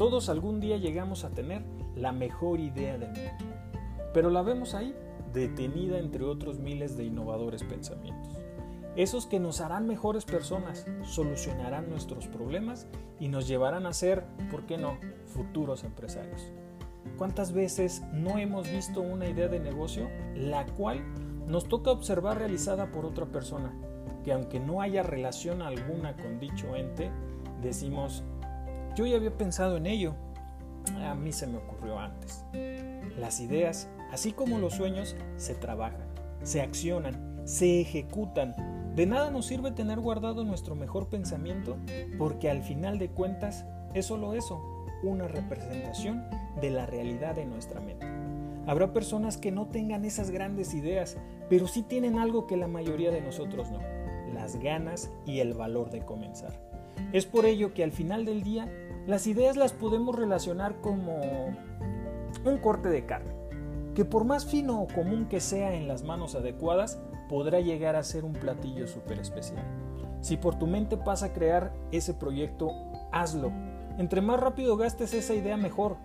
Todos algún día llegamos a tener la mejor idea del mundo, pero la vemos ahí, detenida entre otros miles de innovadores pensamientos. Esos que nos harán mejores personas, solucionarán nuestros problemas y nos llevarán a ser, ¿por qué no?, futuros empresarios. ¿Cuántas veces no hemos visto una idea de negocio la cual nos toca observar realizada por otra persona, que aunque no haya relación alguna con dicho ente, decimos, yo ya había pensado en ello, a mí se me ocurrió antes. Las ideas, así como los sueños, se trabajan, se accionan, se ejecutan. De nada nos sirve tener guardado nuestro mejor pensamiento porque al final de cuentas es solo eso, una representación de la realidad de nuestra mente. Habrá personas que no tengan esas grandes ideas, pero sí tienen algo que la mayoría de nosotros no, las ganas y el valor de comenzar. Es por ello que al final del día las ideas las podemos relacionar como un corte de carne, que por más fino o común que sea en las manos adecuadas, podrá llegar a ser un platillo súper especial. Si por tu mente pasa a crear ese proyecto, hazlo. Entre más rápido gastes esa idea, mejor.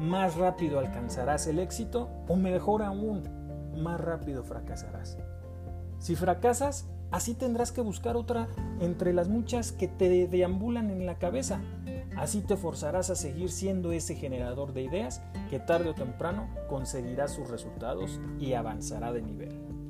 Más rápido alcanzarás el éxito o mejor aún, más rápido fracasarás. Si fracasas, Así tendrás que buscar otra entre las muchas que te deambulan en la cabeza. Así te forzarás a seguir siendo ese generador de ideas que tarde o temprano conseguirá sus resultados y avanzará de nivel.